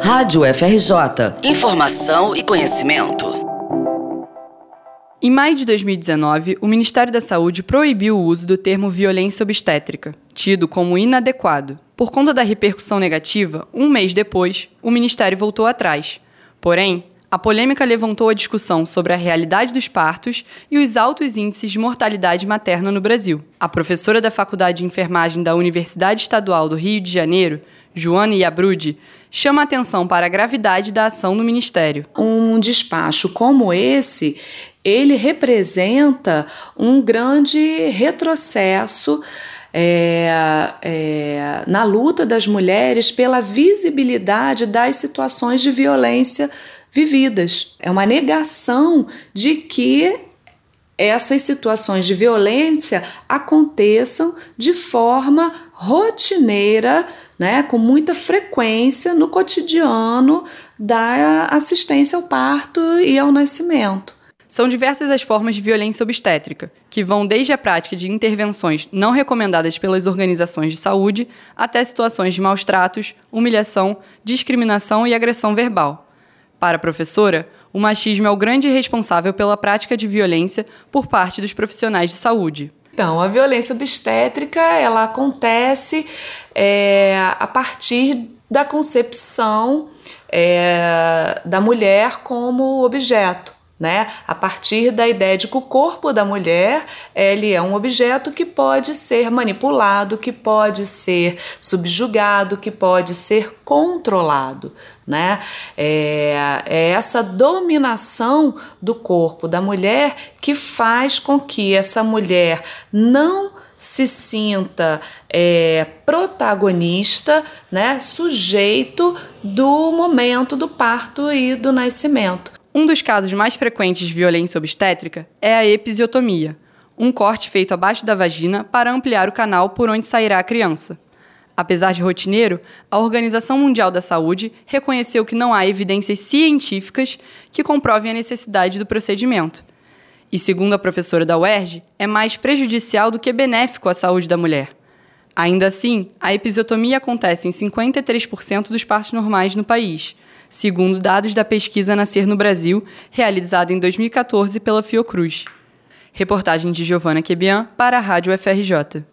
Rádio FRJ. Informação e conhecimento. Em maio de 2019, o Ministério da Saúde proibiu o uso do termo violência obstétrica, tido como inadequado. Por conta da repercussão negativa, um mês depois, o Ministério voltou atrás. Porém, a polêmica levantou a discussão sobre a realidade dos partos e os altos índices de mortalidade materna no Brasil. A professora da Faculdade de Enfermagem da Universidade Estadual do Rio de Janeiro, Joana Iabrudi, chama atenção para a gravidade da ação do Ministério. Um despacho como esse, ele representa um grande retrocesso é, é, na luta das mulheres pela visibilidade das situações de violência vividas. É uma negação de que essas situações de violência aconteçam de forma rotineira né, com muita frequência no cotidiano da assistência ao parto e ao nascimento. São diversas as formas de violência obstétrica, que vão desde a prática de intervenções não recomendadas pelas organizações de saúde até situações de maus tratos, humilhação, discriminação e agressão verbal. Para a professora, o machismo é o grande responsável pela prática de violência por parte dos profissionais de saúde. Então, a violência obstétrica ela acontece é, a partir da concepção é, da mulher como objeto né? A partir da ideia de que o corpo da mulher ele é um objeto que pode ser manipulado, que pode ser subjugado, que pode ser controlado, né? É, é essa dominação do corpo da mulher que faz com que essa mulher não se sinta é, protagonista, né, sujeito do momento do parto e do nascimento. Um dos casos mais frequentes de violência obstétrica é a episiotomia, um corte feito abaixo da vagina para ampliar o canal por onde sairá a criança. Apesar de rotineiro, a Organização Mundial da Saúde reconheceu que não há evidências científicas que comprovem a necessidade do procedimento. E, segundo a professora da UERJ, é mais prejudicial do que benéfico à saúde da mulher. Ainda assim, a episiotomia acontece em 53% dos partos normais no país segundo dados da pesquisa Nascer no Brasil, realizada em 2014 pela Fiocruz. Reportagem de Giovana Quebian para a Rádio FRJ.